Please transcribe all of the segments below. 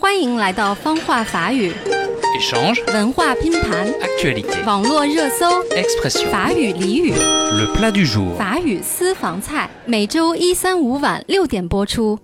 欢迎来到方话法语 Échange, 文化拼盘、actualité, 网络热搜、expression, 法语俚语、le plat du jour. 法语私房菜，每周一、三、五晚六点播出。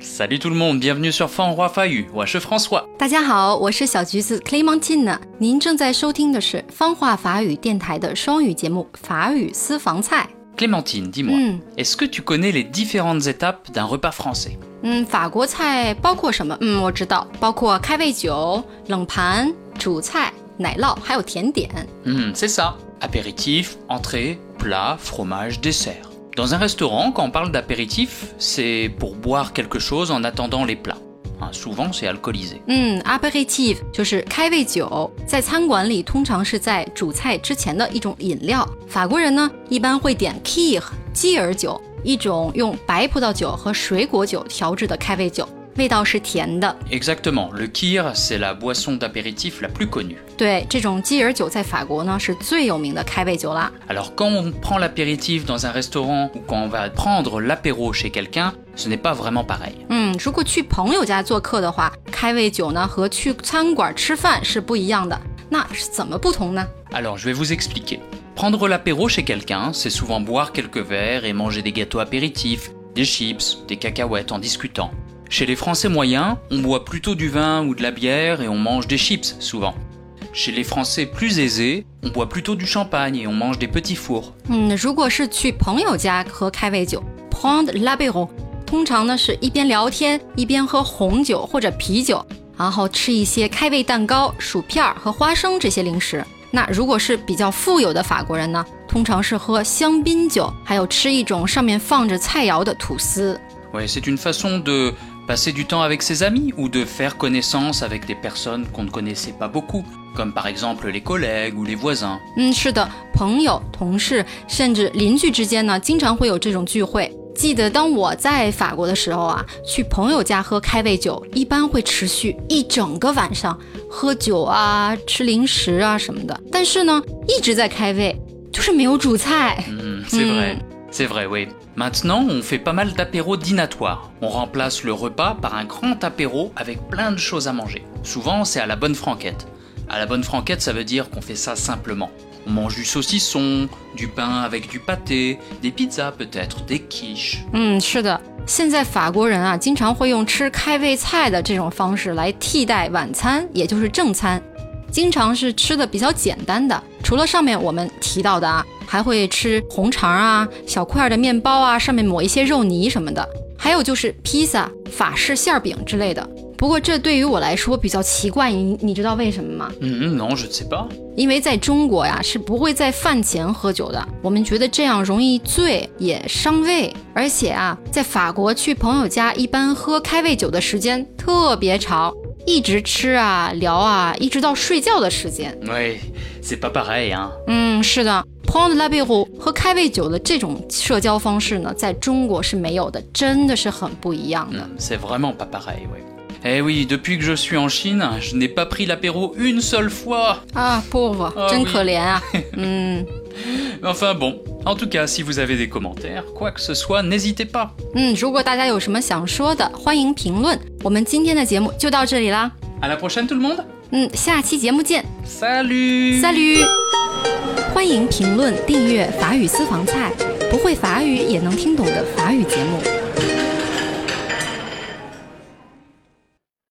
Salut tout le monde, bienvenue sur Fan Roi Fahu. Moi, je suis François. 大家好，我是小橘子 Clementine。您正在收听的是方话法语电台的双语节目《法语私房菜》。Clémentine, dis-moi, Hmm. est-ce que tu connais les différentes étapes d'un repas français 嗯，法国菜包括什么？嗯，我知道，包括开胃酒、冷盘、主菜、奶酪，还有甜点。 Hmm, C'est ça. Apéritif, entrée, plat, fromage, dessert. Dans un restaurant, quand on parle d'apéritif, c'est pour boire quelque chose en attendant les plats. 啊，souvent c'est alcoolisé。嗯，aperitif 就是开胃酒，在餐馆里通常是在主菜之前的一种饮料。法国人呢，一般会点 kir 基尔酒，一种用白葡萄酒和水果酒调制的开胃酒，味道是甜的。 Exactement, le kir, c'est la boisson d'apéritif la plus connue. 对，这种基尔酒在法国呢是最有名的开胃酒啦。 Alors quand on prend l'apéritif dans un restaurant ou quand on va prendre l'apéro chez quelqu'un, ce n'est pas vraiment pareil. 嗯，如果去朋友家做客的话，开胃酒呢和去餐馆吃饭是不一样的。那是怎么不同呢？ Alors je vais vous expliquer. Prendre l'apéro chez quelqu'un, c'est souvent boire quelques verres et manger des gâteaux apéritifs, des chips, des cacahuètes en discutant. Chez les Français moyens, on boit plutôt du vin ou de la bière et on mange des chips souvent. Chez les Français plus aisés, on boit plutôt du champagne et on mange des petits fours. 嗯，如果是去朋友家喝开胃酒 （prendre l'apéro），通常呢是一边聊天一边喝红酒或者啤酒，然后吃一些开胃蛋糕、薯片儿和花生这些零食。那如果是比较富有的法国人呢，通常是喝香槟酒，还有吃一种上面放着菜肴的吐司。 Ouais, c'est une façon de passer du temps avec ses amis ou de faire connaissance avec des personnes qu'on ne connaissait pas beaucoup, comme par exemple les collègues ou les voisins. 嗯，是的，朋友、同事甚至邻居之间呢，经常会有这种聚会。记得当我在法国的时候啊，去朋友家喝开胃酒，一般会持续一整个晚上，喝酒啊、吃零食啊什么的。但是呢，一直在开胃，就是没有主菜。Hmm, c'est Hmm. vrai, c'est vrai, oui. Maintenant, on fait pas mal d'apéros dînatoires. On remplace le repas par un grand apéro avec plein de choses à manger. Souvent, c'est à la bonne franquette. À la bonne franquette, ça veut dire qu'on fait ça simplement. On mange du saucisson, du pain avec du pâté, des pizzas peut-être, des quiches. 嗯，是的，现在法国人啊，经常会用吃开胃菜的这种方式来替代晚餐，也就是正餐。经常是吃的比较简单的，除了上面我们提到的啊， 还会吃红肠啊、小块儿的面包啊，上面抹一些肉泥什么的，还有就是披萨、法式馅儿饼之类的。不过这对于我来说比较奇怪，你你知道为什么吗？嗯嗯 non, je ne sais pas. 因为在中国呀是不会在饭前喝酒的，我们觉得这样容易醉，也伤胃。而且啊，在法国去朋友家一般喝开胃酒的时间特别长，一直吃啊聊啊，一直到睡觉的时间。Ouais, c'est pas pareil, hein. 嗯，是的 p o n d la b e r o 喝开胃酒的这种社交方式呢，在中国是没有的，真的是很不一样的。Hmm, C'est vraiment pas pareil, ouais. Eh oui, depuis que je suis en Chine, je n'ai pas pris l'apéro une seule fois. 啊，不不，啊真可怜啊。嗯 Enfin bon, en tout cas, si vous avez des commentaires, quoi que ce soit, n'hésitez pas. 嗯，如果大家有什么想说的，欢迎评论。我们今天的节目就到这里啦。À la prochaine tout le monde 嗯，下期节目见 Salut，Salut！欢迎评论、订阅法语私房菜，不会法语也能听懂的法语节目。